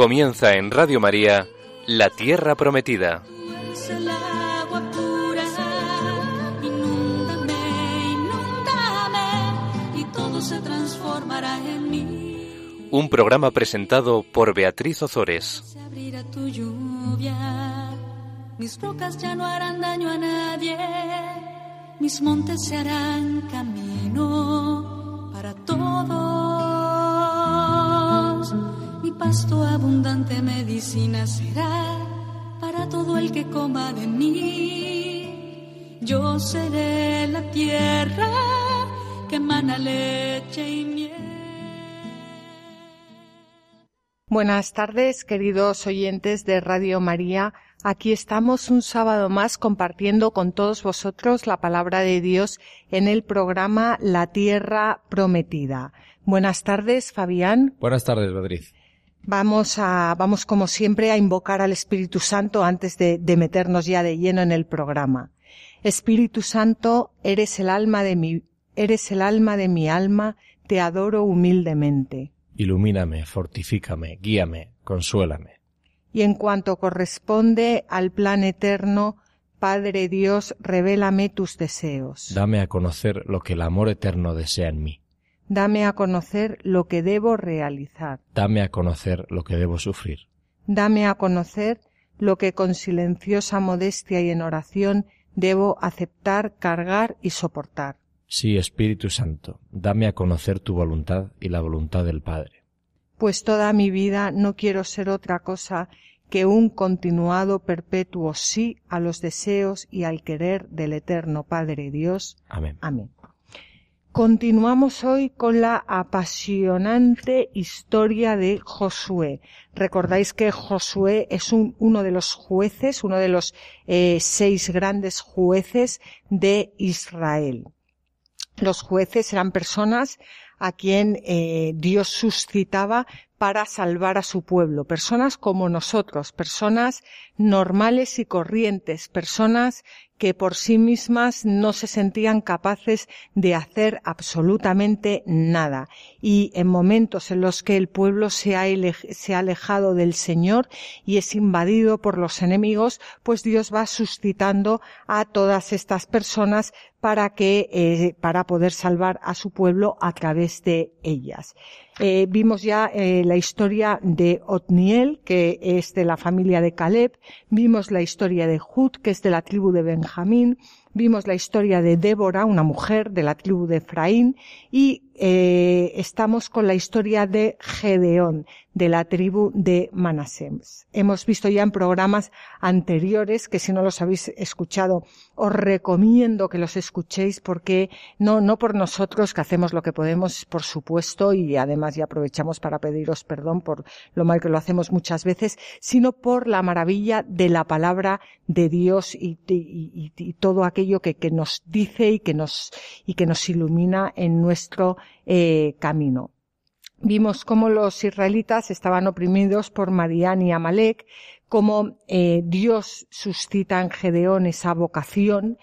Comienza en Radio María La Tierra Prometida. Un programa presentado por Beatriz Ozores. Se abrirá tu lluvia. Mis rocas ya no harán daño a nadie. Mis montes se harán camino para todos. Pasto abundante medicina será para todo el que coma de mí. Yo seré la tierra que emana leche y miel. Buenas tardes, queridos oyentes de Radio María. Aquí estamos un sábado más compartiendo con todos vosotros la palabra de Dios en el programa La Tierra Prometida. Buenas tardes, Fabián. Buenas tardes, Beatriz. Vamos a, vamos como siempre a invocar al Espíritu Santo antes de, de meternos ya de lleno en el programa. Espíritu Santo, eres el alma de mi, eres el alma de mi alma, te adoro humildemente. Ilumíname, fortifícame, guíame, consuélame. Y en cuanto corresponde al plan eterno, Padre Dios, revélame tus deseos. Dame a conocer lo que el amor eterno desea en mí. Dame a conocer lo que debo realizar. Dame a conocer lo que debo sufrir. Dame a conocer lo que con silenciosa modestia y en oración debo aceptar, cargar y soportar. Sí, Espíritu Santo, dame a conocer tu voluntad y la voluntad del Padre. Pues toda mi vida no quiero ser otra cosa que un continuado perpetuo sí a los deseos y al querer del eterno Padre Dios. Amén. Amén. Continuamos hoy con la apasionante historia de Josué. Recordáis que Josué es un- uno de los jueces, uno de los eh, seis grandes jueces de Israel. Los jueces eran personas a quien eh, Dios suscitaba para salvar a su pueblo, personas como nosotros, personas normales y corrientes, personas que por sí mismas no se sentían capaces de hacer absolutamente nada. Y en momentos en los que el pueblo se ha, se ha alejado del Señor y es invadido por los enemigos, pues Dios va suscitando a todas estas personas para que, eh, para poder salvar a su pueblo a través de ellas. Eh, vimos ya eh, la historia de Otniel, que es de la familia de Caleb, vimos la historia de Jud, que es de la tribu de Benjamín, vimos la historia de Débora, una mujer de la tribu de Efraín, y eh, estamos con la historia de Gedeón, de la tribu de Manasés. Hemos visto ya en programas anteriores, que si no los habéis escuchado, os recomiendo que los escuchéis porque no, no por nosotros que hacemos lo que podemos, por supuesto, y además ya aprovechamos para pediros perdón por lo mal que lo hacemos muchas veces, sino por la maravilla de la palabra de Dios y- y todo aquello que, que nos dice y que nos, y que nos ilumina en nuestro eh, camino. Vimos cómo los israelitas estaban oprimidos por Madián y Amalek, cómo eh, Dios suscita en Gedeón esa vocación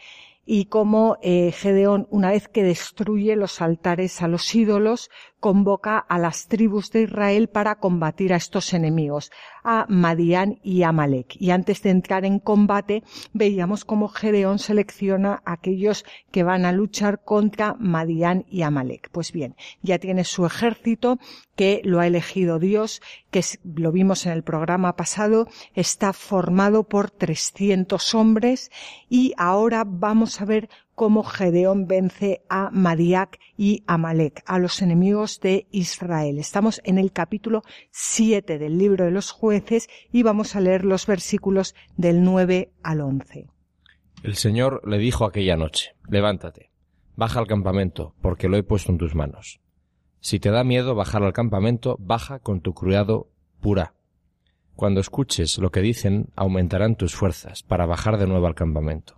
y cómo eh, Gedeón, una vez que destruye los altares a los ídolos, convoca a las tribus de Israel para combatir a estos enemigos, a Madián y Amalek. Y antes de entrar en combate, veíamos cómo Gedeón selecciona a aquellos que van a luchar contra Madián y Amalek. Pues bien, ya tiene su ejército que lo ha elegido Dios, que lo vimos en el programa pasado, está formado por 300 hombres y ahora vamos a ver cómo Gedeón vence a Madiac y Amalek, a los enemigos de Israel. Estamos en el capítulo 7 del libro de los jueces y vamos a leer los versículos del 9 al 11. El Señor le dijo aquella noche, levántate, baja al campamento, porque lo he puesto en tus manos. Si te da miedo bajar al campamento, baja con tu criado pura. Cuando escuches lo que dicen, aumentarán tus fuerzas para bajar de nuevo al campamento.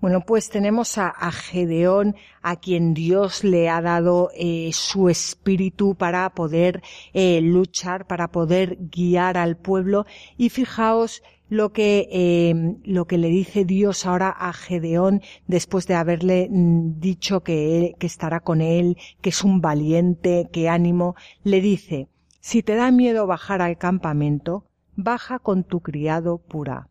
Bueno, pues tenemos a, Gedeón, a quien Dios le ha dado eh, su espíritu para poder eh, luchar, para poder guiar al pueblo. Y fijaos lo que, eh, lo que le dice Dios ahora a Gedeón después de haberle mm, dicho que, que estará con él, que es un valiente, que ánimo, le dice, si te da miedo bajar al campamento, baja con tu criado pura.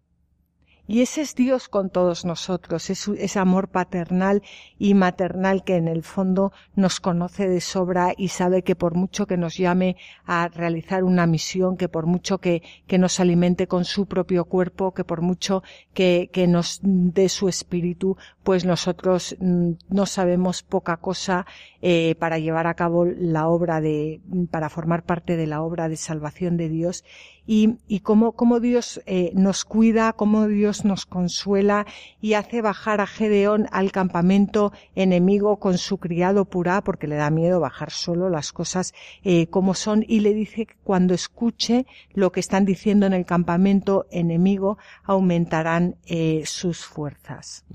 Y ese es Dios con todos nosotros, es ese amor paternal y maternal que en el fondo nos conoce de sobra y sabe que por mucho que nos llame a realizar una misión, que por mucho que, que nos alimente con su propio cuerpo, que por mucho que, que nos dé su espíritu, pues nosotros mm, no sabemos poca cosa eh, para llevar a cabo la obra de, para formar parte de la obra de salvación de Dios y, y cómo, cómo Dios eh, nos cuida, cómo Dios nos consuela y hace bajar a Gedeón al campamento enemigo con su criado Purá, porque le da miedo bajar solo las cosas eh, como son, y le dice que cuando escuche lo que están diciendo en el campamento enemigo, aumentarán eh, sus fuerzas.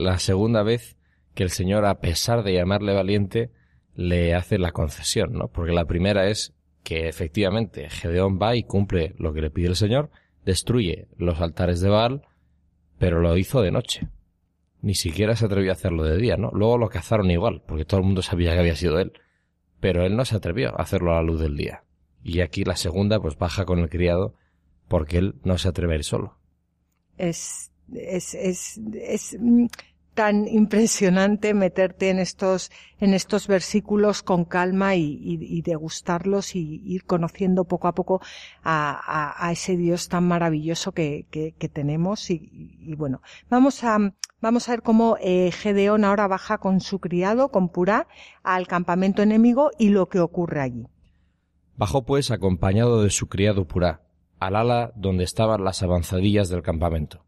La segunda vez que el Señor, a pesar de llamarle valiente, le hace la concesión, ¿no? Porque la primera es que efectivamente Gedeón va y cumple lo que le pide el Señor, destruye los altares de Baal, pero lo hizo de noche. Ni siquiera se atrevió a hacerlo de día, ¿no? Luego lo cazaron igual, porque todo el mundo sabía que había sido él. Pero él no se atrevió a hacerlo a la luz del día. Y aquí la segunda, pues baja con el criado, porque él no se atreve a ir solo. Es, es, es, es tan impresionante meterte en estos, en estos versículos con calma y, degustarlos y ir conociendo poco a poco a, ese Dios tan maravilloso que, que, que tenemos. Y, y, bueno, vamos a, vamos a ver cómo eh, Gedeón ahora baja con su criado, con Purá, al campamento enemigo y lo que ocurre allí. Bajó pues acompañado de su criado Purá, al ala donde estaban las avanzadillas del campamento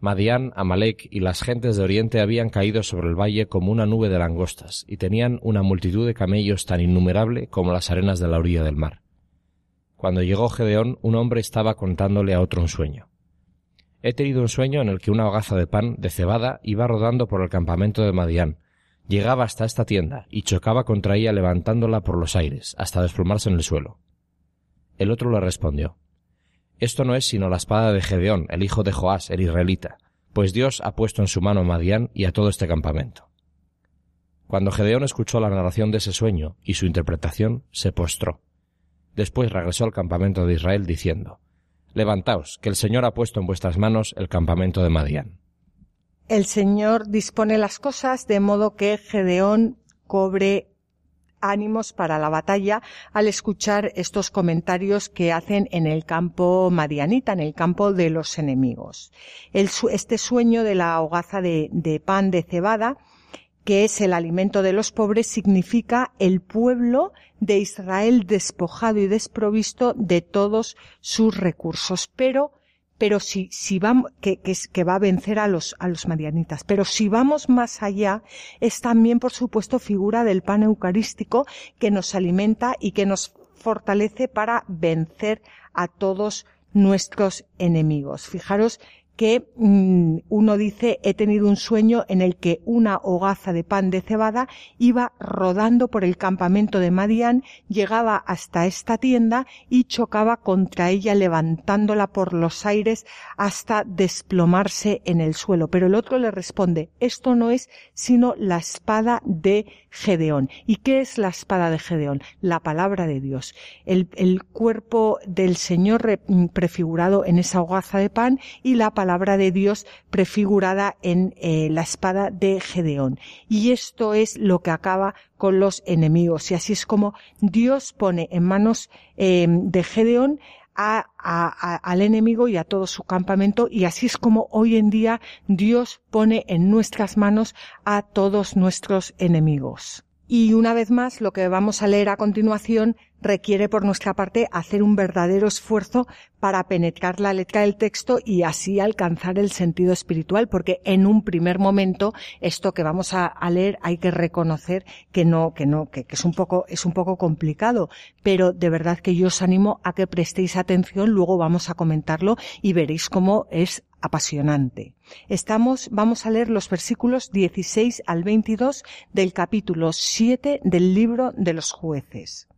Madián, Amalek y las gentes de Oriente habían caído sobre el valle como una nube de langostas, y tenían una multitud de camellos tan innumerable como las arenas de la orilla del mar. Cuando llegó Gedeón, un hombre estaba contándole a otro un sueño. He tenido un sueño en el que una hogaza de pan de cebada iba rodando por el campamento de Madián, llegaba hasta esta tienda y chocaba contra ella levantándola por los aires, hasta desplomarse en el suelo. El otro le respondió esto no es sino la espada de Gedeón, el hijo de Joás, el israelita, pues Dios ha puesto en su mano a Madián y a todo este campamento. Cuando Gedeón escuchó la narración de ese sueño y su interpretación, se postró. Después regresó al campamento de Israel diciendo, Levantaos, que el Señor ha puesto en vuestras manos el campamento de Madián. El Señor dispone las cosas de modo que Gedeón cobre ánimos para la batalla al escuchar estos comentarios que hacen en el campo madianita, en el campo de los enemigos. este sueño de la hogaza de, de pan de cebada, que es el alimento de los pobres, significa el pueblo de Israel despojado y desprovisto de todos sus recursos. Pero pero si, si vamos, que, que, va a vencer a los, a los marianitas. Pero si vamos más allá, es también, por supuesto, figura del pan eucarístico que nos alimenta y que nos fortalece para vencer a todos nuestros enemigos. Fijaros que mm, uno dice he tenido un sueño en el que una hogaza de pan de cebada iba rodando por el campamento de Madián, llegaba hasta esta tienda y chocaba contra ella levantándola por los aires hasta desplomarse en el suelo. Pero el otro le responde esto no es sino la espada de Gedeón. ¿Y qué es la espada de Gedeón? La palabra de Dios. El, el cuerpo del Señor prefigurado en esa hogaza de pan y la palabra de Dios prefigurada en eh, la espada de Gedeón. Y esto es lo que acaba con los enemigos. Y así es como Dios pone en manos em, de Gedeón al enemigo y a todo su campamento y así es como hoy en día Dios pone en nuestras manos a todos nuestros enemigos. Y una vez más, lo que vamos a leer a continuación requiere por nuestra parte hacer un verdadero esfuerzo para penetrar la letra del texto y así alcanzar el sentido espiritual, porque en un primer momento esto que vamos a, leer hay que reconocer que no, que no, que, que, es un poco, es un poco complicado, pero de verdad que yo os animo a que prestéis atención, luego vamos a comentarlo y veréis cómo es apasionante. Estamos, vamos a leer los versículos 16 al 22 del capítulo 7 del libro de los jueces.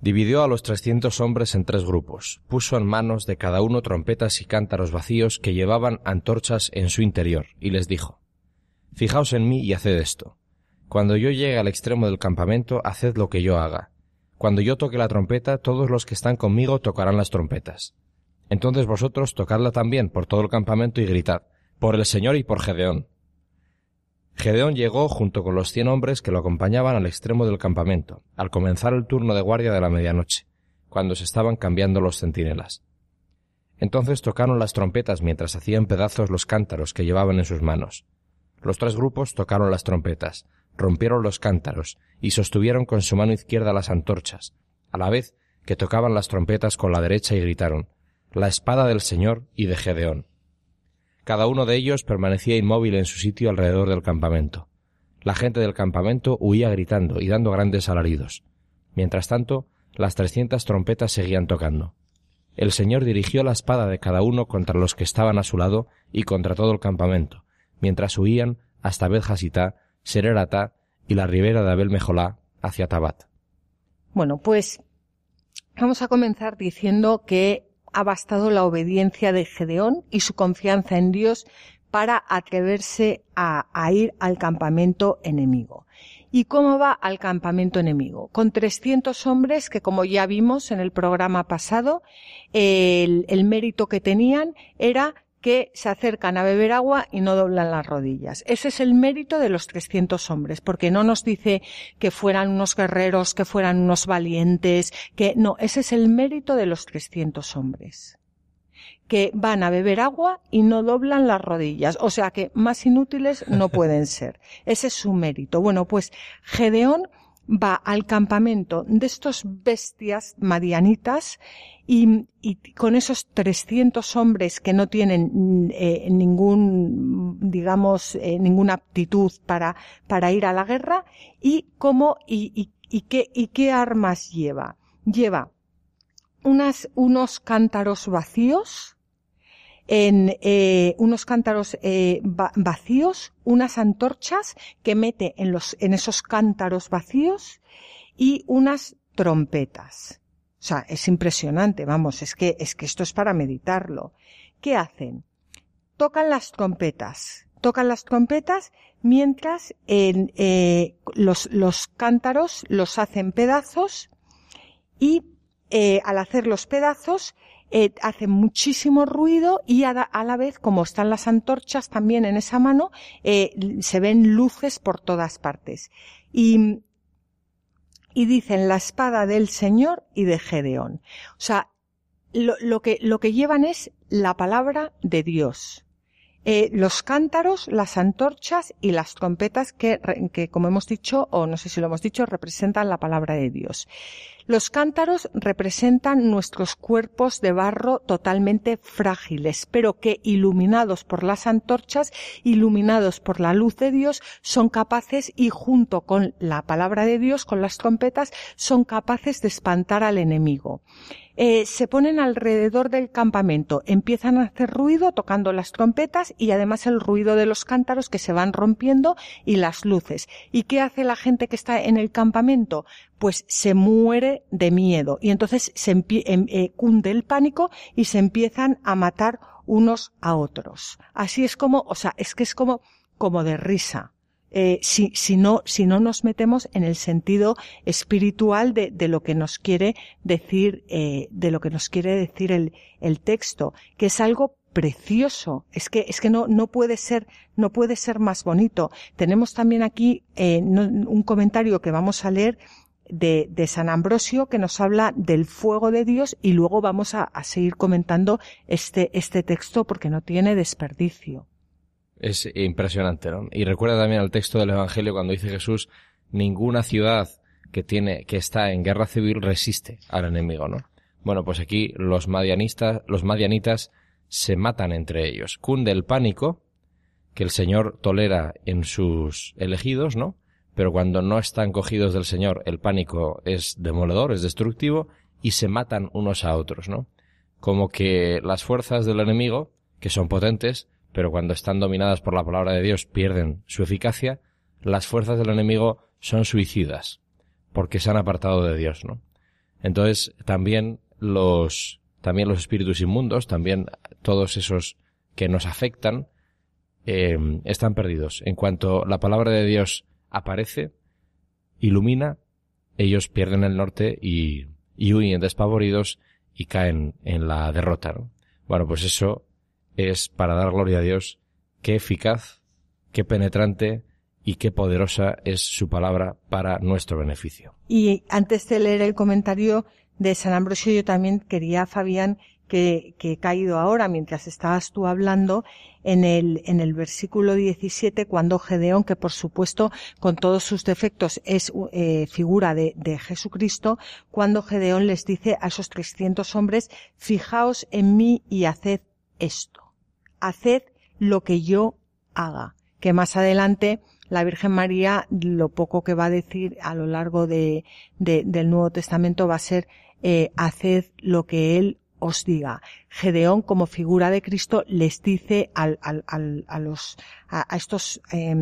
Dividió a los trescientos hombres en tres grupos, puso en manos de cada uno trompetas y cántaros vacíos que llevaban antorchas en su interior, y les dijo Fijaos en mí y haced esto. Cuando yo llegue al extremo del campamento, haced lo que yo haga. Cuando yo toque la trompeta, todos los que están conmigo tocarán las trompetas. Entonces vosotros tocadla también por todo el campamento y gritad, por el Señor y por Gedeón. Gedeón llegó junto con los cien hombres que lo acompañaban al extremo del campamento, al comenzar el turno de guardia de la medianoche, cuando se estaban cambiando los centinelas. Entonces tocaron las trompetas mientras hacían pedazos los cántaros que llevaban en sus manos. Los tres grupos tocaron las trompetas, rompieron los cántaros y sostuvieron con su mano izquierda las antorchas, a la vez que tocaban las trompetas con la derecha y gritaron la espada del Señor y de Gedeón. Cada uno de ellos permanecía inmóvil en su sitio alrededor del campamento. La gente del campamento huía gritando y dando grandes alaridos. Mientras tanto, las trescientas trompetas seguían tocando. El Señor dirigió la espada de cada uno contra los que estaban a su lado y contra todo el campamento, mientras huían hasta Bet Sereratá y la ribera de Abel Mejolá hacia Tabat. Bueno, pues vamos a comenzar diciendo que ha bastado la obediencia de Gedeón y su confianza en Dios para atreverse a, ir al campamento enemigo. ¿Y cómo va al campamento enemigo? Con 300 hombres que, como ya vimos en el programa pasado, el, el mérito que tenían era que se acercan a beber agua y no doblan las rodillas. Ese es el mérito de los 300 hombres, porque no nos dice que fueran unos guerreros, que fueran unos valientes, que no, ese es el mérito de los 300 hombres que van a beber agua y no doblan las rodillas. O sea que más inútiles no pueden ser. Ese es su mérito. Bueno, pues Gedeón va al campamento de estos bestias marianitas y, con esos 300 hombres que no tienen eh, ningún, digamos, eh, ninguna aptitud para, para ir a la guerra y cómo y, y, qué, y qué armas lleva. Lleva unas, unos cántaros vacíos, en eh, unos cántaros eh, vacíos, unas antorchas que mete en, los, en esos cántaros vacíos y unas trompetas. O sea, es impresionante, vamos, es que, es que esto es para meditarlo. ¿Qué hacen? Tocan las trompetas, tocan las trompetas mientras en, eh, los, los cántaros los hacen pedazos y eh, al hacer los pedazos eh, hace muchísimo ruido y a, la vez, como están las antorchas también en esa mano, eh, se ven luces por todas partes. Y, y dicen la espada del Señor y de Gedeón. O sea, lo, lo, que, lo que llevan es la palabra de Dios. Eh, los cántaros, las antorchas y las trompetas que, que, como hemos dicho, o no sé si lo hemos dicho, representan la palabra de Dios. Los cántaros representan nuestros cuerpos de barro totalmente frágiles, pero que iluminados por las antorchas, iluminados por la luz de Dios, son capaces y junto con la palabra de Dios, con las trompetas, son capaces de espantar al enemigo. Eh, se ponen alrededor del campamento, empiezan a hacer ruido tocando las trompetas y además el ruido de los cántaros que se van rompiendo y las luces. ¿Y qué hace la gente que está en el campamento? Pues se muere de miedo y entonces se em, eh, cunde el pánico y se empiezan a matar unos a otros. Así es como, o sea, es que es como, como de risa. Eh, si, si, no, si no nos metemos en el sentido espiritual de, de lo que nos quiere decir, eh, de lo que nos quiere decir el, el texto, que es algo precioso. Es que, es que no, no puede ser, no puede ser más bonito. Tenemos también aquí eh, un comentario que vamos a leer de, de, San Ambrosio que nos habla del fuego de Dios y luego vamos a, a seguir comentando este, este texto porque no tiene desperdicio. Es impresionante, ¿no? Y recuerda también al texto del Evangelio cuando dice Jesús ninguna ciudad que tiene, que está en guerra civil resiste al enemigo, ¿no? Bueno, pues aquí los madianistas, los madianitas se matan entre ellos. Cunde el pánico que el Señor tolera en sus elegidos, ¿no? Pero cuando no están cogidos del Señor, el pánico es demoledor, es destructivo, y se matan unos a otros, ¿no? Como que las fuerzas del enemigo, que son potentes, pero cuando están dominadas por la palabra de Dios pierden su eficacia, las fuerzas del enemigo son suicidas, porque se han apartado de Dios, ¿no? Entonces, también los, también los espíritus inmundos, también todos esos que nos afectan, eh, están perdidos. En cuanto la palabra de Dios aparece, ilumina, ellos pierden el norte y, y huyen despavoridos y caen en la derrota. ¿no? Bueno, pues eso es para dar gloria a Dios qué eficaz, qué penetrante y qué poderosa es su palabra para nuestro beneficio. Y antes de leer el comentario de San Ambrosio, yo también quería, Fabián, que, que, he caído ahora mientras estabas tú hablando en el, en el versículo 17 cuando Gedeón, que por supuesto con todos sus defectos es eh, figura de, de, Jesucristo, cuando Gedeón les dice a esos 300 hombres, fijaos en mí y haced esto, haced lo que yo haga, que más adelante la Virgen María lo poco que va a decir a lo largo de, de del Nuevo Testamento va a ser eh, haced lo que Él os diga. Gedeón, como figura de Cristo, les dice al, al, al, a los, a, estos, eh,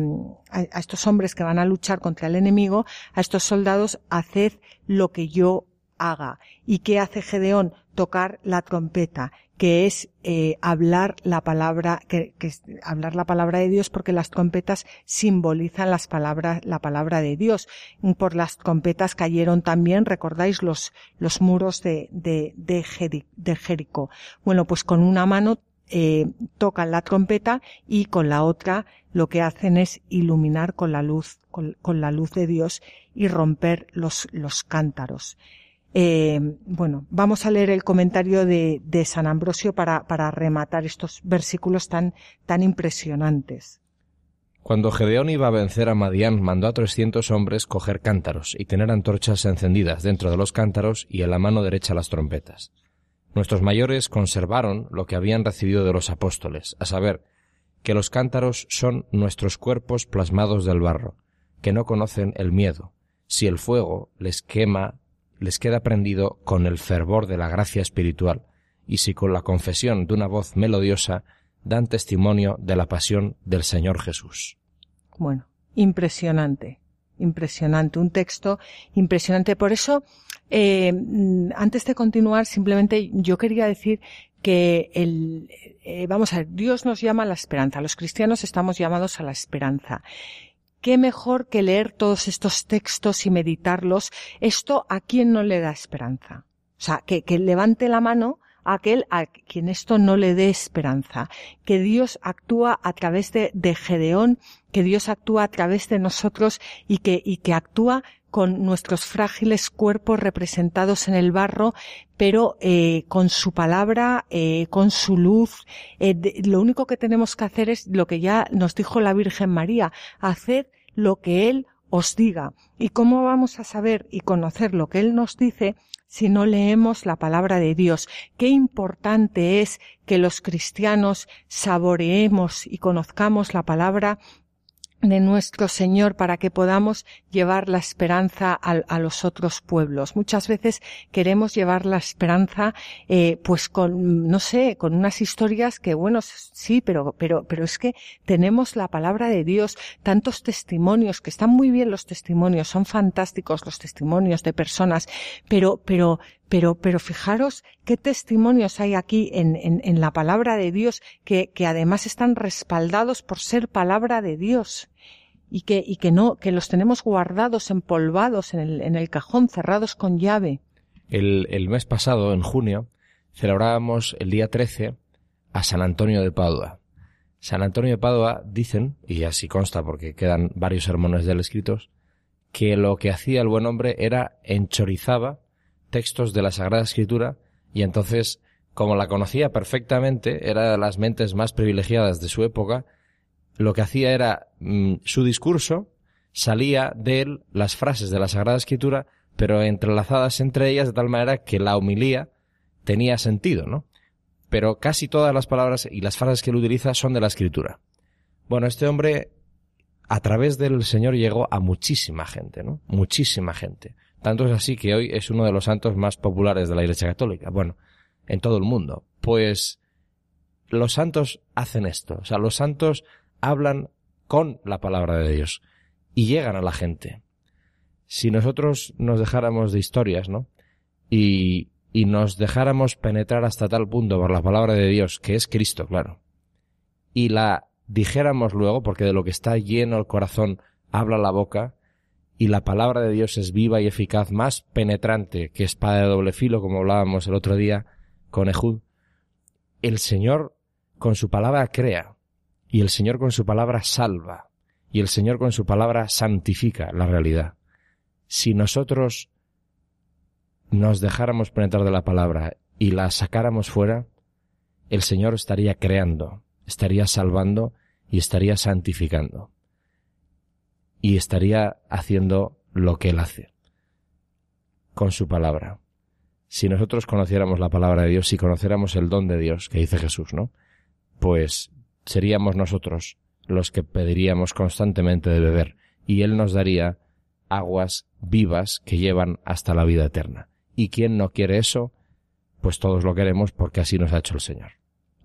a, a, estos hombres que van a luchar contra el enemigo, a estos soldados, haced lo que yo haga. ¿Y qué hace Gedeón? Tocar la trompeta que es eh, hablar la palabra, que, que, hablar la palabra de Dios, porque las trompetas simbolizan las palabras, la palabra de Dios. Por las trompetas cayeron también, recordáis, los, los muros de, de, de, Jericó. Bueno, pues con una mano eh, tocan la trompeta y con la otra lo que hacen es iluminar con la luz, con, con la luz de Dios y romper los, los cántaros. Eh, bueno, vamos a leer el comentario de, de San Ambrosio para, rematar estos versículos tan, tan impresionantes. Cuando Gedeón iba a vencer a Madián, mandó a trescientos hombres coger cántaros y tener antorchas encendidas dentro de los cántaros y en la mano derecha las trompetas. Nuestros mayores conservaron lo que habían recibido de los apóstoles, a saber, que los cántaros son nuestros cuerpos plasmados del barro, que no conocen el miedo. Si el fuego les quema les queda prendido con el fervor de la gracia espiritual, y si con la confesión de una voz melodiosa dan testimonio de la pasión del Señor Jesús. Bueno, impresionante, impresionante, un texto impresionante. Por eso, eh, antes de continuar, simplemente yo quería decir que el, eh, vamos a ver, Dios nos llama a la esperanza. Los cristianos estamos llamados a la esperanza qué mejor que leer todos estos textos y meditarlos. Esto a quien no le da esperanza. O sea, que, que levante la mano a aquel a quien esto no le dé esperanza. Que Dios actúa a través de, de Gedeón, que Dios actúa a través de nosotros y que, y que actúa con nuestros frágiles cuerpos representados en el barro, pero eh, con su palabra, eh, con su luz. Eh, lo único que tenemos que hacer es lo que ya nos dijo la Virgen María, hacer lo que Él os diga. ¿Y cómo vamos a saber y conocer lo que Él nos dice si no leemos la palabra de Dios? Qué importante es que los cristianos saboreemos y conozcamos la palabra de nuestro Señor para que podamos llevar la esperanza a, a, los otros pueblos. Muchas veces queremos llevar la esperanza, eh, pues con, no sé, con unas historias que, bueno, sí, pero, pero, pero es que tenemos la palabra de Dios, tantos testimonios, que están muy bien los testimonios, son fantásticos los testimonios de personas, pero, pero, pero, pero fijaros qué testimonios hay aquí en, en, en la palabra de Dios que, que además están respaldados por ser palabra de Dios y que, y que no, que los tenemos guardados, empolvados en el, en el cajón, cerrados con llave. El, el mes pasado, en junio, celebrábamos el día 13 a San Antonio de Padua. San Antonio de Padua dicen, y así consta porque quedan varios sermones de él escritos, que lo que hacía el buen hombre era enchorizaba textos de la Sagrada Escritura y entonces, como la conocía perfectamente, era de las mentes más privilegiadas de su época, lo que hacía era mm, su discurso salía de él las frases de la Sagrada Escritura, pero entrelazadas entre ellas de tal manera que la homilía tenía sentido, ¿no? Pero casi todas las palabras y las frases que él utiliza son de la Escritura. Bueno, este hombre a través del Señor llegó a muchísima gente, ¿no? Muchísima gente. Tanto es así que hoy es uno de los santos más populares de la Iglesia Católica. Bueno, en todo el mundo. Pues los santos hacen esto. O sea, los santos hablan con la palabra de Dios y llegan a la gente. Si nosotros nos dejáramos de historias, ¿no? Y, y nos dejáramos penetrar hasta tal punto por la palabra de Dios, que es Cristo, claro, y la dijéramos luego, porque de lo que está lleno el corazón habla la boca, y la palabra de Dios es viva y eficaz, más penetrante que espada de doble filo, como hablábamos el otro día con Ehud, el Señor con su palabra crea, y el Señor con su palabra salva, y el Señor con su palabra santifica la realidad. Si nosotros nos dejáramos penetrar de la palabra y la sacáramos fuera, el Señor estaría creando, estaría salvando y estaría santificando. Y estaría haciendo lo que Él hace con su palabra. Si nosotros conociéramos la palabra de Dios, si conociéramos el don de Dios, que dice Jesús, ¿no? Pues seríamos nosotros los que pediríamos constantemente de beber, y Él nos daría aguas vivas que llevan hasta la vida eterna. ¿Y quién no quiere eso? Pues todos lo queremos porque así nos ha hecho el Señor.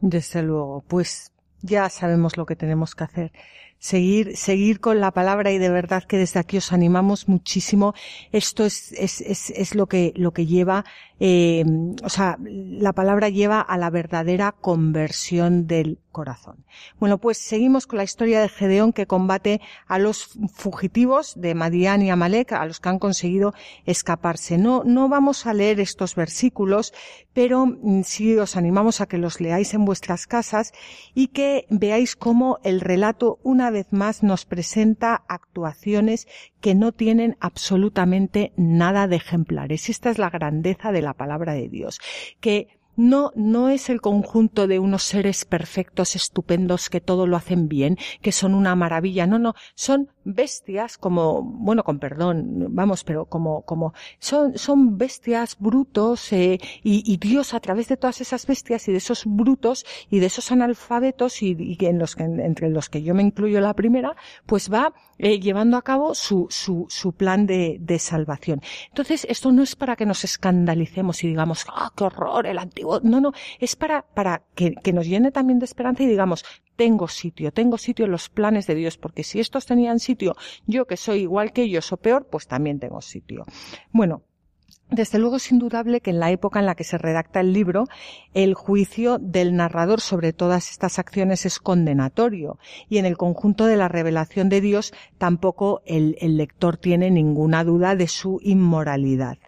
Desde luego, pues ya sabemos lo que tenemos que hacer seguir, seguir con la palabra y de verdad que desde aquí os animamos muchísimo. Esto es, es, es, es lo que, lo que lleva, eh, o sea, la palabra lleva a la verdadera conversión del corazón. Bueno, pues seguimos con la historia de Gedeón que combate a los fugitivos de Madián y Amalek, a los que han conseguido escaparse. No, no vamos a leer estos versículos, pero mm, sí os animamos a que los leáis en vuestras casas y que veáis cómo el relato una vez más nos presenta actuaciones que no tienen absolutamente nada de ejemplares. Esta es la grandeza de la palabra de Dios, que no, no es el conjunto de unos seres perfectos, estupendos, que todo lo hacen bien, que son una maravilla. No, no, son bestias como, bueno, con perdón, vamos, pero como, como, son, son bestias brutos, eh, y, y, Dios a través de todas esas bestias y de esos brutos y de esos analfabetos y, y en los que, entre los que yo me incluyo la primera, pues va eh, llevando a cabo su, su, su plan de, de salvación. Entonces, esto no es para que nos escandalicemos y digamos, ah, qué horror, el antiguo, no, no, es para, para que, que nos llene también de esperanza y digamos, tengo sitio, tengo sitio en los planes de Dios, porque si estos tenían sitio, yo que soy igual que ellos o peor, pues también tengo sitio. Bueno, desde luego es indudable que en la época en la que se redacta el libro, el juicio del narrador sobre todas estas acciones es condenatorio y en el conjunto de la revelación de Dios tampoco el, el lector tiene ninguna duda de su inmoralidad.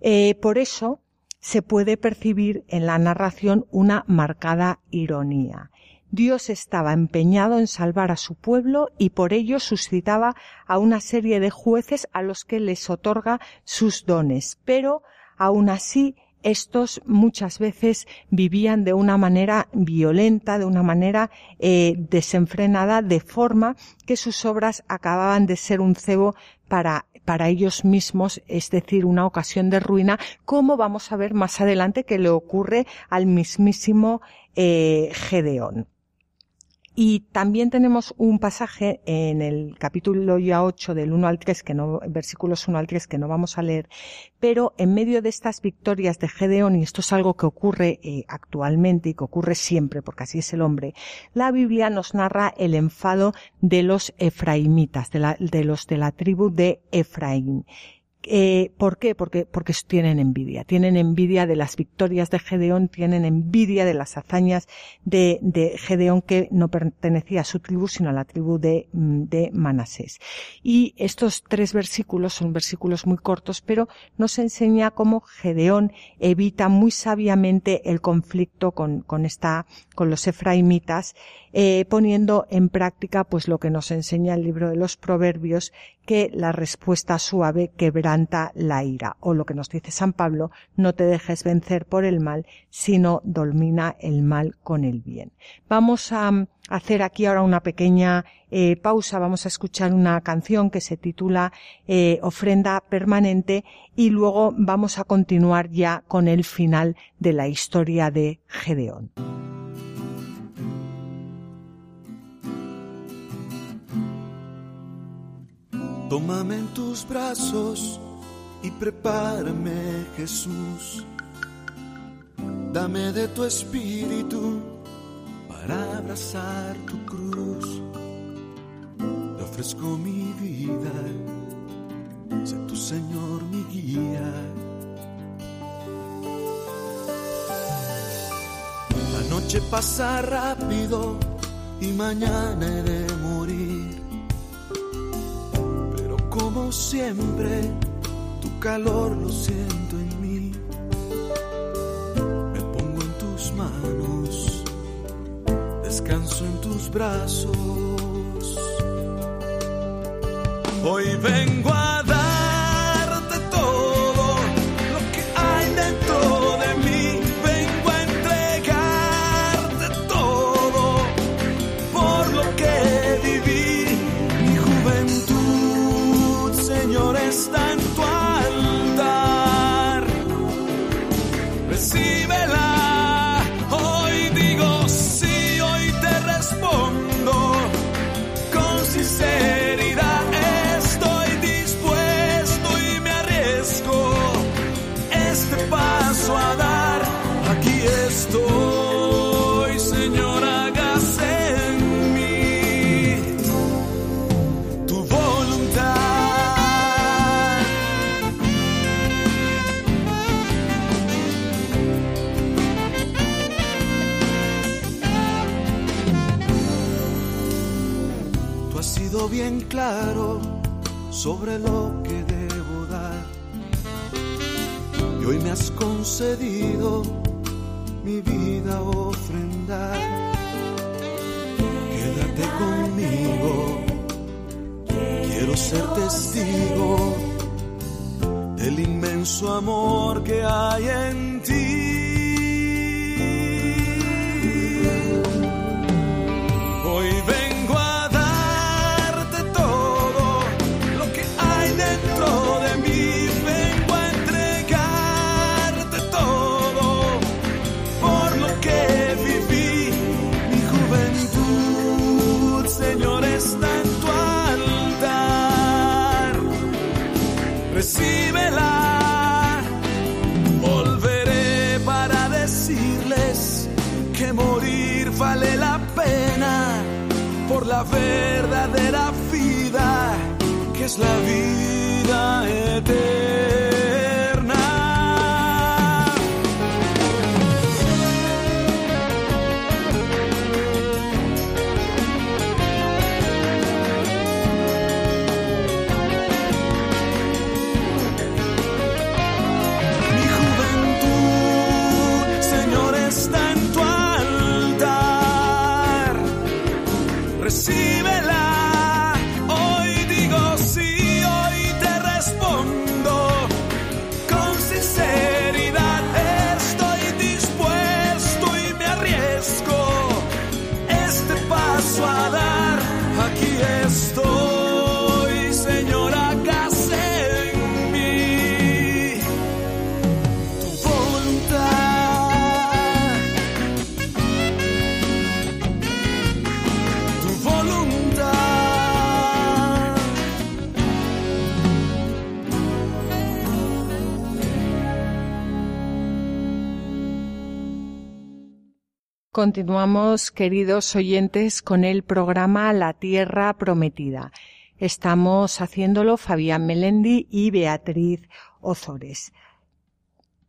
Eh, por eso se puede percibir en la narración una marcada ironía. Dios estaba empeñado en salvar a su pueblo y por ello suscitaba a una serie de jueces a los que les otorga sus dones. Pero aun así estos muchas veces vivían de una manera violenta, de una manera eh, desenfrenada, de forma que sus obras acababan de ser un cebo para, para ellos mismos, es decir, una ocasión de ruina, como vamos a ver más adelante que le ocurre al mismísimo eh, Gedeón. Y también tenemos un pasaje en el capítulo ya 8 del 1 al 3, que no, versículos 1 al 3 que no vamos a leer, pero en medio de estas victorias de Gedeón, y esto es algo que ocurre eh, actualmente y que ocurre siempre, porque así es el hombre, la Biblia nos narra el enfado de los efraimitas, de, la, de los de la tribu de Efraín. Eh, ¿Por qué? Porque, porque tienen envidia. Tienen envidia de las victorias de Gedeón, tienen envidia de las hazañas de, de Gedeón que no pertenecía a su tribu, sino a la tribu de, mm, de Manasés. Y estos tres versículos son versículos muy cortos, pero nos enseña cómo Gedeón evita muy sabiamente el conflicto con, con esta, con los efraimitas, eh, poniendo en práctica pues lo que nos enseña el libro de los proverbios, que la respuesta suave quebranta la ira. O lo que nos dice San Pablo, no te dejes vencer por el mal, sino domina el mal con el bien. Vamos a mm, hacer aquí ahora una pequeña eh, pausa. Vamos a escuchar una canción que se titula eh, Ofrenda Permanente y luego vamos a continuar ya con el final de la historia de Gedeón. Tómame en tus brazos y prepárame, Jesús. Dame de tu espíritu para abrazar tu cruz. Te ofrezco mi vida, sé tu Señor mi guía. La noche pasa rápido y mañana he de morir siempre, tu calor lo siento en mí. Me pongo en tus manos, descanso en tus brazos. Hoy vengo a claro verdadera vida, que es la vida eterna. Continuamos, queridos oyentes, con el programa La Tierra Prometida. Estamos haciéndolo Fabián Melendi y Beatriz Ozores.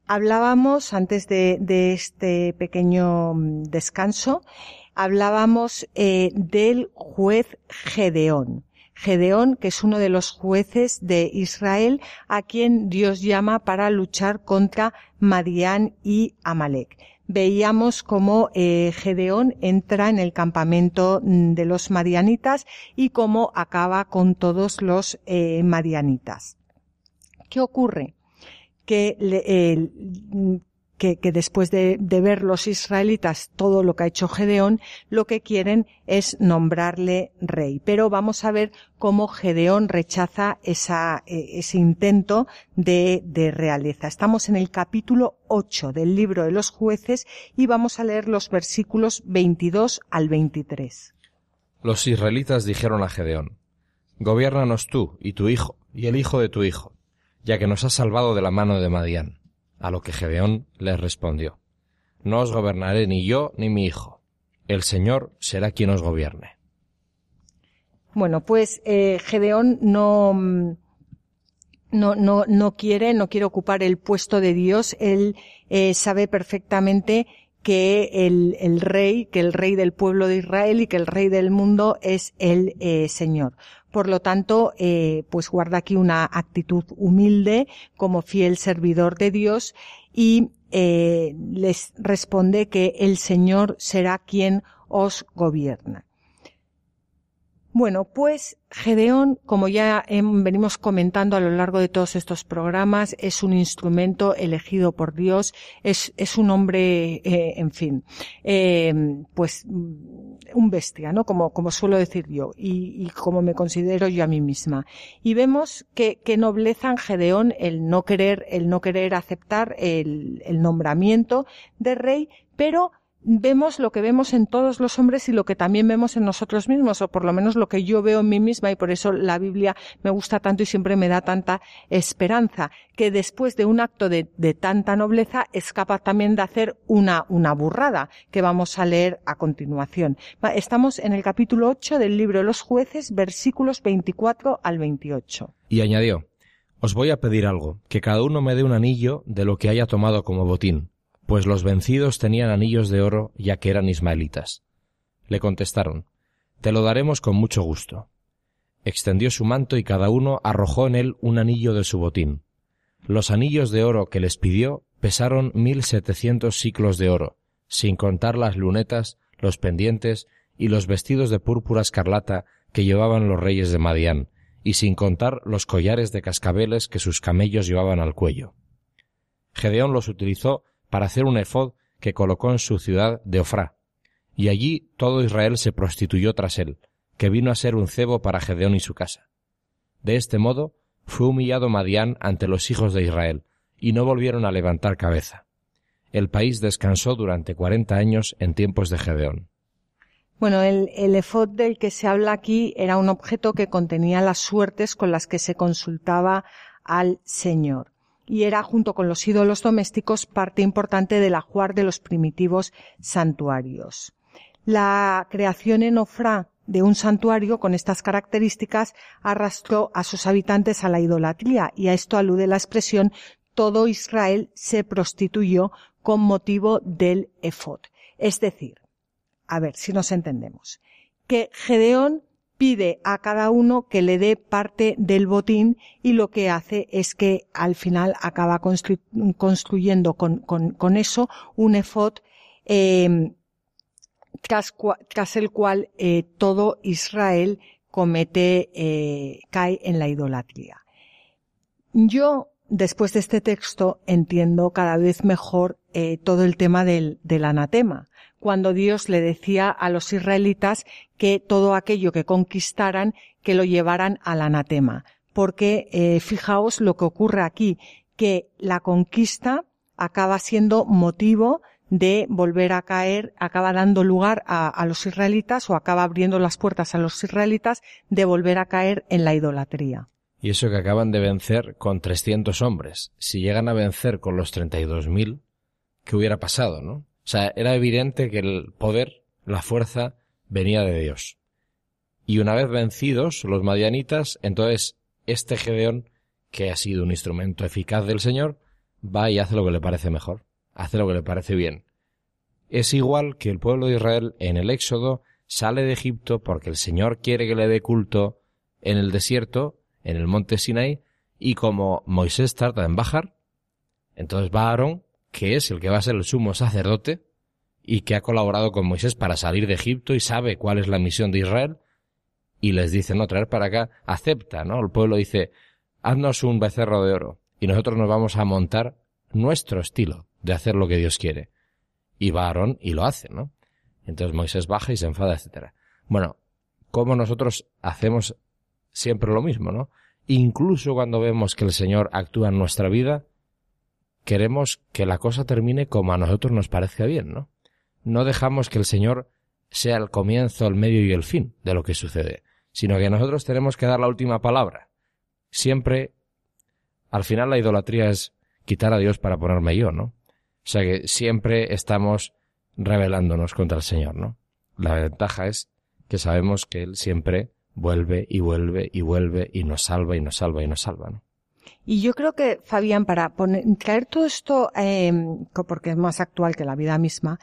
Hablábamos antes de, este pequeño mm, descanso, hablábamos eh, del juez Gedeón. Gedeón, que es uno de los jueces de Israel, a quien Dios llama para luchar contra Madián y Amalek. Veíamos cómo eh, Gedeón entra en el campamento mm, de los marianitas y cómo acaba con todos los eh, marianitas. ¿Qué ocurre? Que que, después de, ver los israelitas todo lo que ha hecho Gedeón, lo que quieren es nombrarle rey. Pero vamos a ver cómo Gedeón rechaza esa, e, ese intento de, de realeza. Estamos en el capítulo 8 del libro de los jueces y vamos a leer los versículos 22 al 23. Los israelitas dijeron a Gedeón, Gobiérnanos tú y tu hijo y el hijo de tu hijo, ya que nos has salvado de la mano de Madián a lo que Gedeón les respondió, No os gobernaré ni yo ni mi hijo. El Señor será quien os gobierne. Bueno, pues eh, Gedeón no, no, no, no quiere, no quiere ocupar el puesto de Dios. Él eh, sabe perfectamente que el, el, rey, que el rey del pueblo de Israel y que el rey del mundo es el eh, Señor. Por lo tanto, eh, pues guarda aquí una actitud humilde como fiel servidor de Dios y eh, les responde que el Señor será quien os gobierna. Bueno, pues Gedeón, como ya venimos comentando a lo largo de todos estos programas, es un instrumento elegido por Dios, es, es un hombre, eh, en fin, eh, pues un bestia, ¿no? Como, como suelo decir yo, y, y, como me considero yo a mí misma. Y vemos que, que nobleza en Gedeón el no querer, el no querer aceptar el, el nombramiento de rey, pero vemos lo que vemos en todos los hombres y lo que también vemos en nosotros mismos, o por lo menos lo que yo veo en mí misma, y por eso la Biblia me gusta tanto y siempre me da tanta esperanza, que después de un acto de, tanta nobleza es capaz también de hacer una, una burrada, que vamos a leer a continuación. Estamos en el capítulo 8 del libro de los jueces, versículos 24 al 28. Y añadió, Os voy a pedir algo, que cada uno me dé un anillo de lo que haya tomado como botín pues los vencidos tenían anillos de oro ya que eran ismaelitas. Le contestaron, Te lo daremos con mucho gusto. Extendió su manto y cada uno arrojó en él un anillo de su botín. Los anillos de oro que les pidió pesaron mil setecientos ciclos de oro, sin contar las lunetas, los pendientes y los vestidos de púrpura escarlata que llevaban los reyes de Madián, y sin contar los collares de cascabeles que sus camellos llevaban al cuello. Gedeón los utilizó para hacer un efod que colocó en su ciudad de Ofrá. Y allí todo Israel se prostituyó tras él, que vino a ser un cebo para Gedeón y su casa. De este modo fue humillado Madián ante los hijos de Israel, y no volvieron a levantar cabeza. El país descansó durante cuarenta años en tiempos de Gedeón. Bueno, el, el efod del que se habla aquí era un objeto que contenía las suertes con las que se consultaba al Señor y era, junto con los ídolos domésticos, parte importante del ajuar de los primitivos santuarios. La creación en Ofra de un santuario con estas características arrastró a sus habitantes a la idolatría y a esto alude la expresión todo Israel se prostituyó con motivo del efod. Es decir, a ver si nos entendemos, que Gedeón pide a cada uno que le dé parte del botín y lo que hace es que al final acaba construyendo con, eso un efod em, tras, el cual eh, todo Israel comete, eh, cae en la idolatría. Yo, después de este texto, entiendo cada vez mejor eh, todo el tema del, del anatema cuando Dios le decía a los israelitas que todo aquello que conquistaran, que lo llevaran al anatema. Porque eh, fijaos lo que ocurre aquí, que la conquista acaba siendo motivo de volver a caer, acaba dando lugar a, a, los israelitas o acaba abriendo las puertas a los israelitas de volver a caer en la idolatría. Y eso que acaban de vencer con 300 hombres. Si llegan a vencer con los 32.000, ¿qué hubiera pasado, no? O sea, era evidente que el poder, la fuerza, venía de Dios. Y una vez vencidos los madianitas, entonces este Gedeón, que ha sido un instrumento eficaz del Señor, va y hace lo que le parece mejor, hace lo que le parece bien. Es igual que el pueblo de Israel en el Éxodo sale de Egipto porque el Señor quiere que le dé culto en el desierto, en el monte Sinai, y como Moisés tarda en bajar, entonces va Aarón que es el que va a ser el sumo sacerdote y que ha colaborado con Moisés para salir de Egipto y sabe cuál es la misión de Israel y les dice, no, traer para acá, acepta, ¿no? El pueblo dice, haznos un becerro de oro y nosotros nos vamos a montar nuestro estilo de hacer lo que Dios quiere. Y va Aarón y lo hace, ¿no? Entonces Moisés baja y se enfada, etcétera. Bueno, como nosotros hacemos siempre lo mismo, ¿no? Incluso cuando vemos que el Señor actúa en nuestra vida, queremos que la cosa termine como a nosotros nos parezca bien, ¿no? No dejamos que el Señor sea el comienzo, el medio y el fin de lo que sucede, sino que nosotros tenemos que dar la última palabra. Siempre, al final la idolatría es quitar a Dios para ponerme yo, ¿no? O sea que siempre estamos rebelándonos contra el Señor, ¿no? La ventaja es que sabemos que Él siempre vuelve y vuelve y vuelve y nos salva y nos salva y nos salva, ¿no? Y yo creo que, Fabián, para poner, traer todo esto, eh, porque es más actual que la vida misma,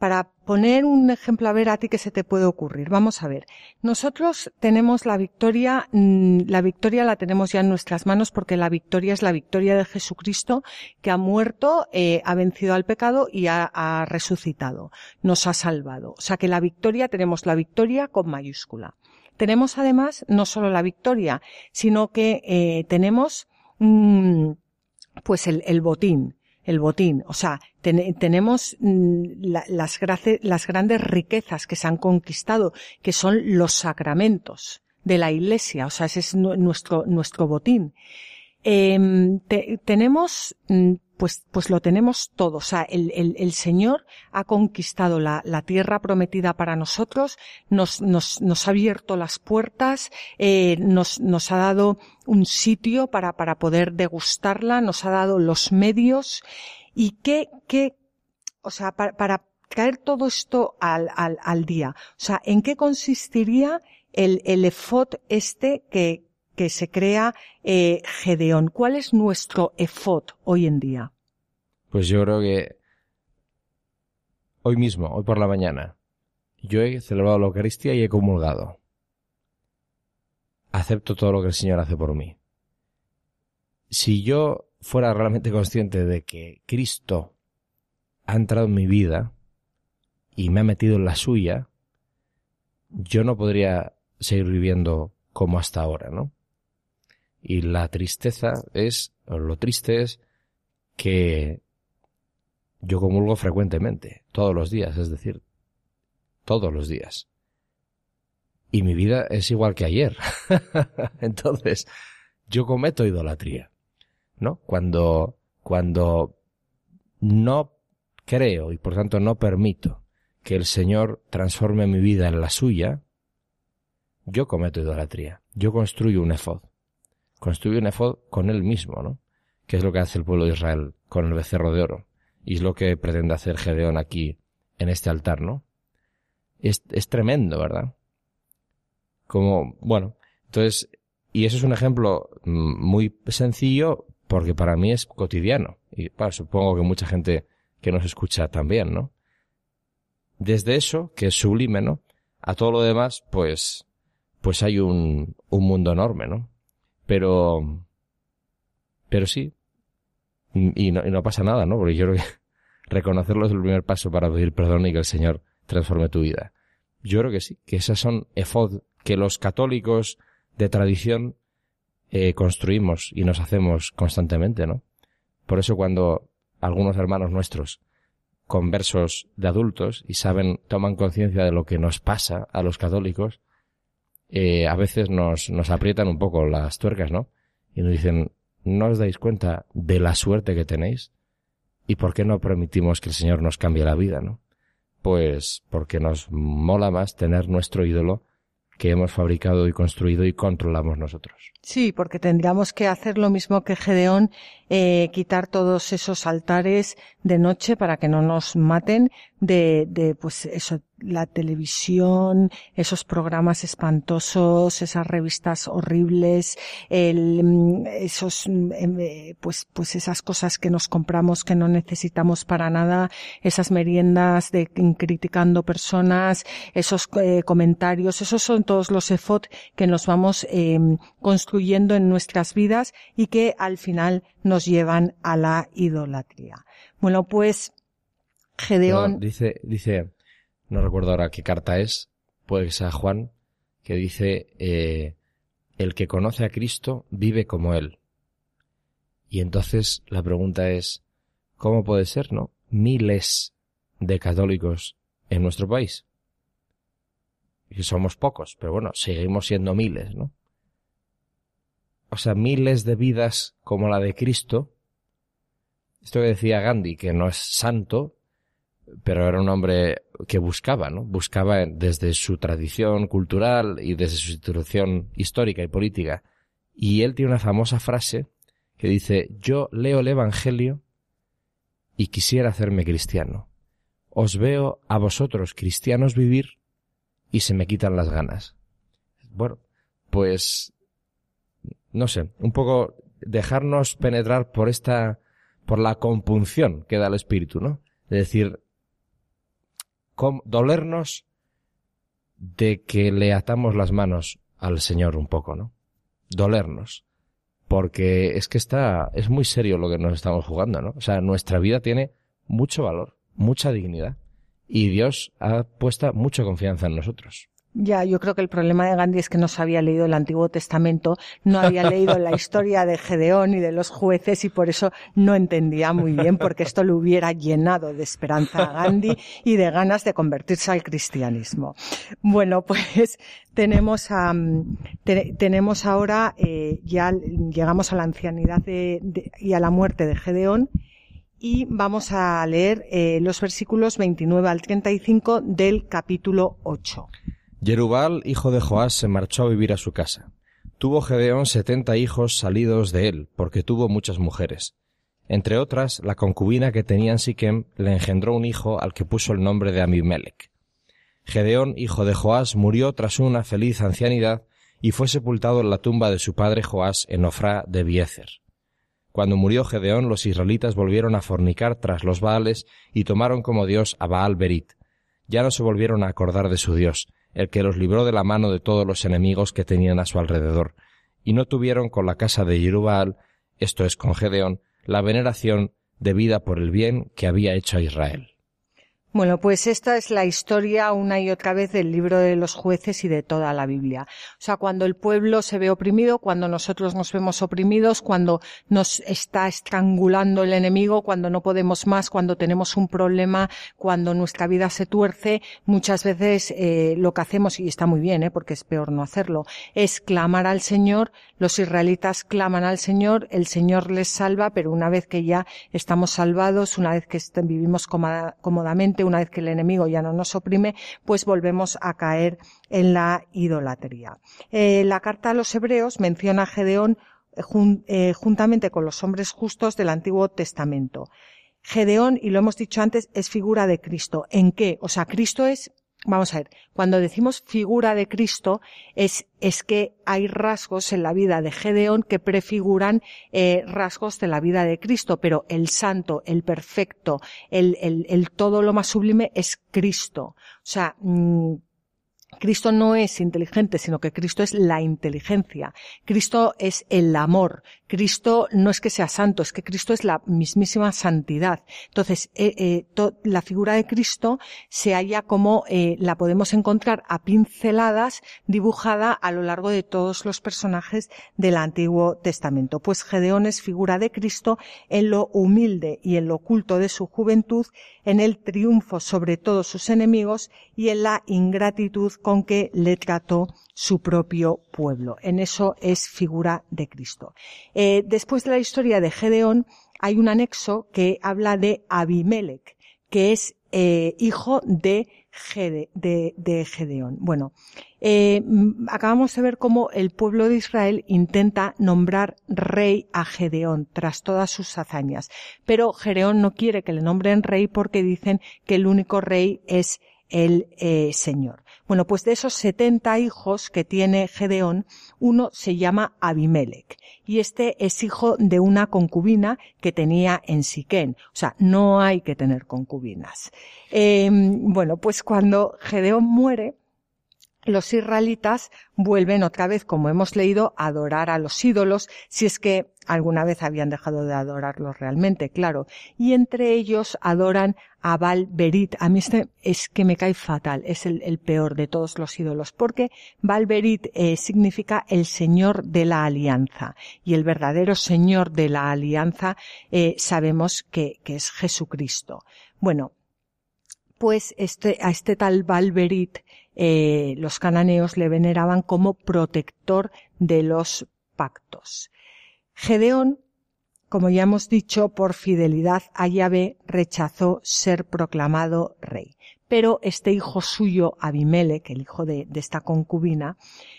para poner un ejemplo a ver a ti que se te puede ocurrir. Vamos a ver. Nosotros tenemos la victoria, mm, la victoria la tenemos ya en nuestras manos porque la victoria es la victoria de Jesucristo que ha muerto, eh, ha vencido al pecado y ha, resucitado. Nos ha salvado. O sea que la victoria tenemos la victoria con mayúscula. Tenemos además no solo la victoria, sino que eh, tenemos pues el, el botín el botín. O sea, tenemos mm, las, las grandes riquezas que se han conquistado, que son los sacramentos de la Iglesia. O sea, ese es nuestro, nuestro botín. Em, tenemos, mm, pues, pues lo tenemos todo. O sea, el, el, el Señor ha conquistado la, la, tierra prometida para nosotros, nos, nos, nos ha abierto las puertas, eh, nos, nos ha dado un sitio para, para poder degustarla, nos ha dado los medios y qué, qué, o sea, para, para traer todo esto al, al, al día. O sea, ¿en qué consistiría el, el efod este que, que se crea eh, Gedeón. ¿Cuál es nuestro efod hoy en día? Pues yo creo que hoy mismo, hoy por la mañana, yo he celebrado la Eucaristía y he comulgado. Acepto todo lo que el Señor hace por mí. Si yo fuera realmente consciente de que Cristo ha entrado en mi vida y me ha metido en la suya, yo no podría seguir viviendo como hasta ahora, ¿no? Y la tristeza es, o lo triste es, que yo comulgo frecuentemente, todos los días, es decir, todos los días. Y mi vida es igual que ayer. Entonces, yo cometo idolatría, ¿no? Cuando, cuando no creo y por tanto no permito que el Señor transforme mi vida en la suya, yo cometo idolatría. Yo construyo un efod construye un efod con él mismo, ¿no? Que es lo que hace el pueblo de Israel con el becerro de oro. Y es lo que pretende hacer Gedeón aquí, en este altar, ¿no? Es, es tremendo, ¿verdad? Como, bueno, entonces, y eso es un ejemplo mm, muy sencillo porque para mí es cotidiano. Y supongo que mucha gente que nos escucha también, ¿no? Desde eso, que es sublime, ¿no? A todo lo demás, pues, pues hay un, un mundo enorme, ¿no? Pero, pero sí. Y no, y no pasa nada, ¿no? Porque yo creo que reconocerlo es el primer paso para pedir perdón y que el Señor transforme tu vida. Yo creo que sí, que esas son efod que los católicos de tradición eh, construimos y nos hacemos constantemente, ¿no? Por eso cuando algunos hermanos nuestros conversos de adultos y saben, toman conciencia de lo que nos pasa a los católicos, eh, a veces nos, nos aprietan un poco las tuercas, ¿no? Y nos dicen, ¿no os dais cuenta de la suerte que tenéis? ¿Y por qué no permitimos que el Señor nos cambie la vida, no? Pues porque nos mola más tener nuestro ídolo que hemos fabricado y construido y controlamos nosotros. Sí, porque tendríamos que hacer lo mismo que Gedeón, eh, quitar todos esos altares de noche para que no nos maten de, de pues eso, la televisión, esos programas espantosos, esas revistas horribles, el, mm, esos, mm, em, eh, pues, pues esas cosas que nos compramos que no necesitamos para nada, esas meriendas de criticando personas, esos eh, comentarios, esos son todos los EFOT que nos vamos eh, construyendo en nuestras vidas y que al final nos llevan a la idolatría. Bueno, pues Gedeón. dice, dice, no recuerdo ahora qué carta es, puede que sea Juan, que dice, eh, el que conoce a Cristo vive como Él. Y entonces la pregunta es, ¿cómo puede ser, no? Miles de católicos en nuestro país. Y somos pocos, pero bueno, seguimos siendo miles, ¿no? O sea, miles de vidas como la de Cristo. Esto que decía Gandhi, que no es santo, pero era un hombre que buscaba, ¿no? Buscaba desde su tradición cultural y desde su situación histórica y política. Y él tiene una famosa frase que dice, yo leo el Evangelio y quisiera hacerme cristiano. Os veo a vosotros cristianos vivir y se me quitan las ganas. Bueno, pues, no sé, un poco dejarnos penetrar por esta, por la compunción que da el espíritu, ¿no? Es decir, dolernos de que le atamos las manos al Señor un poco, ¿no? Dolernos. Porque es que está, es muy serio lo que nos estamos jugando, ¿no? O sea, nuestra vida tiene mucho valor, mucha dignidad. Y Dios ha puesto mucha confianza en nosotros. Ya, yo creo que el problema de Gandhi es que no se había leído el Antiguo Testamento, no había leído la historia de Gedeón y de los jueces y por eso no entendía muy bien porque esto le hubiera llenado de esperanza a Gandhi y de ganas de convertirse al cristianismo. Bueno, pues tenemos a, tenemos ahora, eh, ya llegamos a la ancianidad y a la muerte de Gedeón y vamos a leer eh, los versículos 29 al 35 del capítulo 8. Jerubal, hijo de Joás, se marchó a vivir a su casa. Tuvo Gedeón setenta hijos salidos de él, porque tuvo muchas mujeres. Entre otras, la concubina que tenía en Siquem le engendró un hijo al que puso el nombre de Amimelech. Gedeón, hijo de Joás, murió tras una feliz ancianidad y fue sepultado en la tumba de su padre Joás en Ofra de Biezer. Cuando murió Gedeón, los israelitas volvieron a fornicar tras los Baales y tomaron como Dios a Baal Berit. Ya no se volvieron a acordar de su Dios, el que los libró de la mano de todos los enemigos que tenían a su alrededor, y no tuvieron con la casa de Jerubal, esto es con Gedeón, la veneración debida por el bien que había hecho a Israel. Bueno, pues esta es la historia una y otra vez del libro de los jueces y de toda la Biblia. O sea, cuando el pueblo se ve oprimido, cuando nosotros nos vemos oprimidos, cuando nos está estrangulando el enemigo, cuando no podemos más, cuando tenemos un problema, cuando nuestra vida se tuerce, muchas veces eh, lo que hacemos, y está muy bien, ¿eh? porque es peor no hacerlo, es clamar al Señor. Los israelitas claman al Señor, el Señor les salva, pero una vez que ya estamos salvados, una vez que vivimos cómodamente, una vez que el enemigo ya no nos oprime, pues volvemos a caer en la idolatría. Eh, la carta a los hebreos menciona a Gedeón eh, eh, juntamente con los hombres justos del Antiguo Testamento. Gedeón, y lo hemos dicho antes, es figura de Cristo. ¿En qué? O sea, Cristo es Vamos a ver, cuando decimos figura de Cristo es, es que hay rasgos en la vida de Gedeón que prefiguran eh, rasgos de la vida de Cristo, pero el santo, el perfecto, el, el, el todo lo más sublime es Cristo. O sea, mm, Cristo no es inteligente, sino que Cristo es la inteligencia. Cristo es el amor. Cristo no es que sea santo, es que Cristo es la mismísima santidad. Entonces, eh, eh, la figura de Cristo se halla como eh, la podemos encontrar a pinceladas dibujada a lo largo de todos los personajes del Antiguo Testamento. Pues Gedeón es figura de Cristo en lo humilde y en lo oculto de su juventud, en el triunfo sobre todos sus enemigos y en la ingratitud con que le trató su propio pueblo. En eso es figura de Cristo. Eh, después de la historia de Gedeón, hay un anexo que habla de Abimelech, que es eh, hijo de, de, Gedeón. Bueno, eh, acabamos de ver cómo el pueblo de Israel intenta nombrar rey a Gedeón tras todas sus hazañas. Pero Gedeón no quiere que le nombren rey porque dicen que el único rey es el Señor. Bueno, pues de esos 70 hijos que tiene Gedeón, uno se llama Abimelech y este es hijo de una concubina que tenía en Siquén. O sea, no hay que tener concubinas. Em, bueno, pues cuando Gedeón muere, los israelitas vuelven otra vez, como hemos leído, a adorar a los ídolos, si es que alguna vez habían dejado de adorarlos realmente, claro. Y entre ellos adoran a Baal. A mí este es que me cae fatal, es el, peor de todos los ídolos, porque Baal eh, significa el Señor de la Alianza. Y el verdadero Señor de la Alianza eh, sabemos que, que es Jesucristo. Bueno, pues este, a este tal Balberit eh, los cananeos le veneraban como protector de los pactos. Gedeón, como ya hemos dicho, por fidelidad a Yahvé rechazó ser proclamado rey. Pero este hijo suyo, Abimelech, el hijo de, de esta concubina,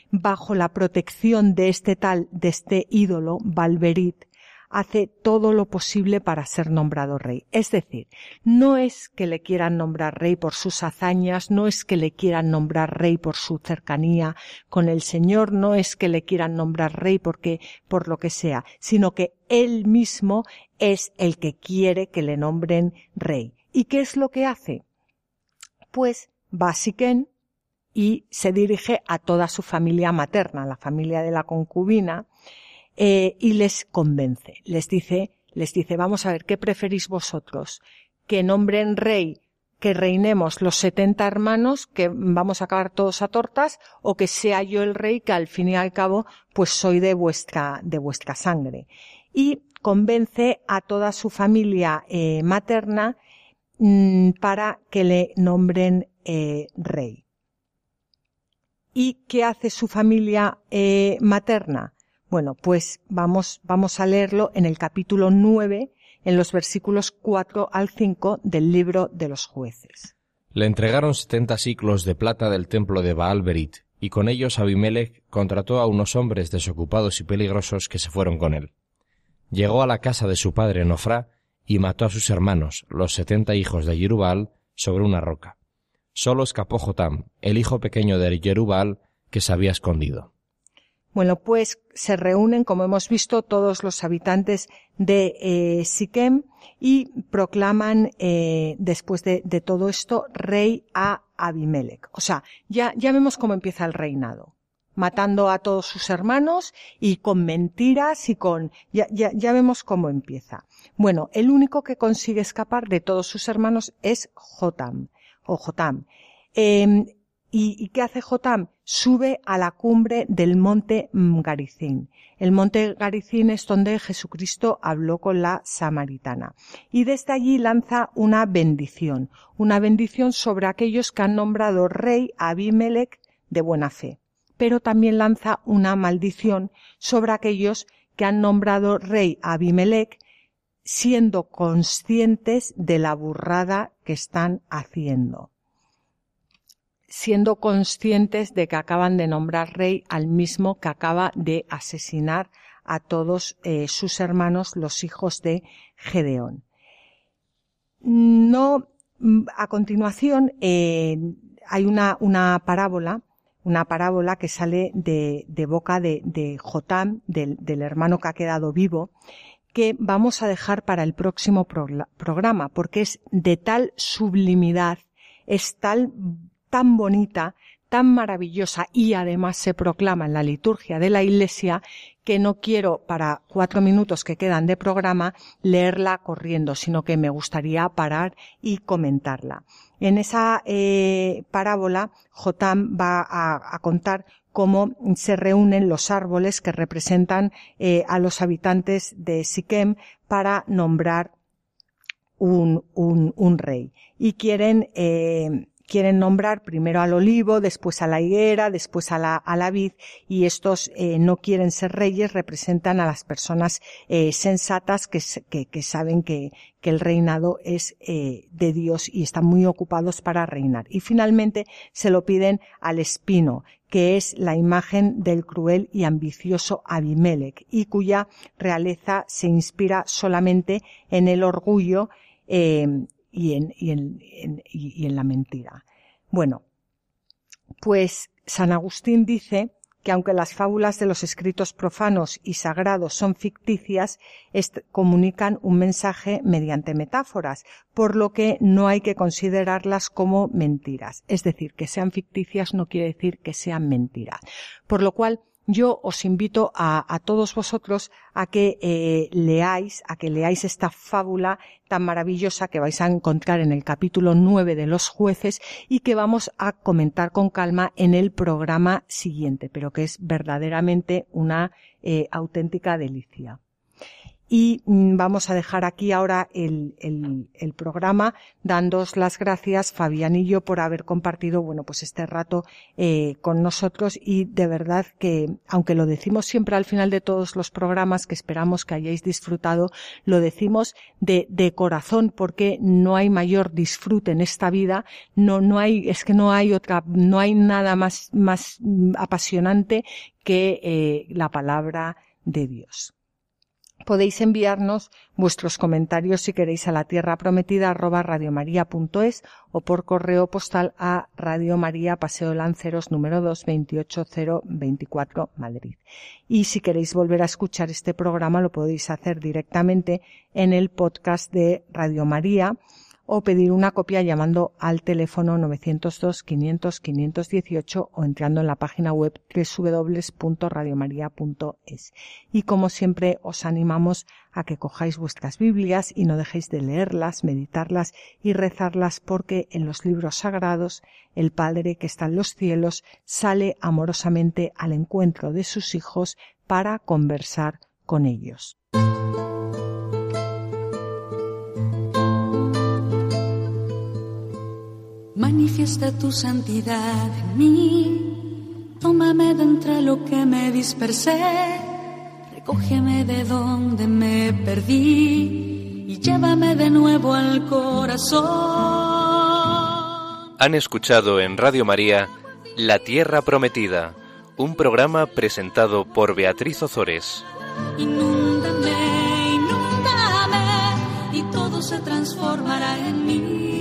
bajo la protección de este tal, de este ídolo, Balberit, hace todo lo posible para ser nombrado rey. Es decir, no es que le quieran nombrar rey por sus hazañas, no es que le quieran nombrar rey por su cercanía con el Señor, no es que le quieran nombrar rey porque, por lo que sea, sino que él mismo es el que quiere que le nombren rey. ¿Y qué es lo que hace? Pues va y se dirige a toda su familia materna, la familia de la concubina, eh, y les convence. Les dice, les dice, vamos a ver, ¿qué preferís vosotros? Que nombren rey, que reinemos los setenta hermanos, que vamos a acabar todos a tortas, o que sea yo el rey, que al fin y al cabo, pues soy de vuestra, de vuestra sangre. Y convence a toda su familia eh, materna mm, para que le nombren eh, rey. ¿Y qué hace su familia materna? Bueno, pues vamos, vamos a leerlo en el capítulo 9, en los versículos 4 al 5 del libro de los jueces. Le entregaron setenta ciclos de plata del templo de Baal Berit, y con ellos Abimelech contrató a unos hombres desocupados y peligrosos que se fueron con él. Llegó a la casa de su padre Nofrá y mató a sus hermanos, los setenta hijos de Jerubal, sobre una roca. Solo escapó Jotam, el hijo pequeño de Jerubal, que se había escondido. Bueno, pues se reúnen, como hemos visto, todos los habitantes de eh, Siquem y proclaman, eh, después de, todo esto, rey a Abimelech. O sea, ya, ya vemos cómo empieza el reinado. Matando a todos sus hermanos y con mentiras y con, ya, ya, ya vemos cómo empieza. Bueno, el único que consigue escapar de todos sus hermanos es Jotam, o Jotam. Em, ¿Y, qué hace Jotam? Sube a la cumbre del monte Garicín. El monte Garicín es donde Jesucristo habló con la samaritana. Y desde allí lanza una bendición, una bendición sobre aquellos que han nombrado rey Abimelech de buena fe. Pero también lanza una maldición sobre aquellos que han nombrado rey Abimelech siendo conscientes de la burrada que están haciendo siendo conscientes de que acaban de nombrar rey al mismo que acaba de asesinar a todos eh, sus hermanos, los hijos de Gedeón. No, a continuación eh, hay una, una, parábola, una parábola que sale de, boca de, de Jotam, del, del, hermano que ha quedado vivo, que vamos a dejar para el próximo programa, porque es de tal sublimidad, es tal tan bonita, tan maravillosa y además se proclama en la liturgia de la Iglesia que no quiero para cuatro minutos que quedan de programa leerla corriendo, sino que me gustaría parar y comentarla. En esa eh, parábola, Jotam va a, contar cómo se reúnen los árboles que representan eh, a los habitantes de Siquem para nombrar un, un, un rey. Y quieren eh, quieren nombrar primero al olivo, después a la higuera, después a la, a la vid, y estos eh, no quieren ser reyes, representan a las personas eh, sensatas que, que, saben que, que, el reinado es eh, de Dios y están muy ocupados para reinar. Y finalmente se lo piden al espino, que es la imagen del cruel y ambicioso Abimelech, y cuya realeza se inspira solamente en el orgullo y en, y en, y en la mentira. Bueno, pues San Agustín dice que aunque las fábulas de los escritos profanos y sagrados son ficticias, comunican un mensaje mediante metáforas, por lo que no hay que considerarlas como mentiras. Es decir, que sean ficticias no quiere decir que sean mentiras. Por lo cual, yo os invito a, todos vosotros a que eh, leáis, a que leáis esta fábula tan maravillosa que vais a encontrar en el capítulo 9 de los jueces y que vamos a comentar con calma en el programa siguiente, pero que es verdaderamente una eh, auténtica delicia. Y mm, vamos a dejar aquí ahora el, el, programa dándos las gracias, Fabián y yo, por haber compartido, bueno, pues este rato eh, con nosotros y de verdad que, aunque lo decimos siempre al final de todos los programas que esperamos que hayáis disfrutado, lo decimos de, de corazón porque no hay mayor disfrute en esta vida, no, no hay, es que no hay otra, no hay nada más, más mm, apasionante que eh, la palabra de Dios. Podéis enviarnos vuestros comentarios si queréis a la tierra prometida arroba radiomaria.es o por correo postal a Radio María Paseo Lanceros número 2 28024 Madrid. Y si queréis volver a escuchar este programa lo podéis hacer directamente en el podcast de Radio María o pedir una copia llamando al teléfono 902 500 518 o entrando en la página web www.radiomaria.es. Y como siempre os animamos a que cojáis vuestras Biblias y no dejéis de leerlas, meditarlas y rezarlas porque en los libros sagrados el Padre que está en los cielos sale amorosamente al encuentro de sus hijos para conversar con ellos. Manifiesta tu santidad en mí, tómame de entre lo que me dispersé, recógeme de donde me perdí y llévame de nuevo al corazón. Han escuchado en Radio María La Tierra Prometida, un programa presentado por Beatriz Ozores. Inúndame, inúndame y todo se transformará en mí.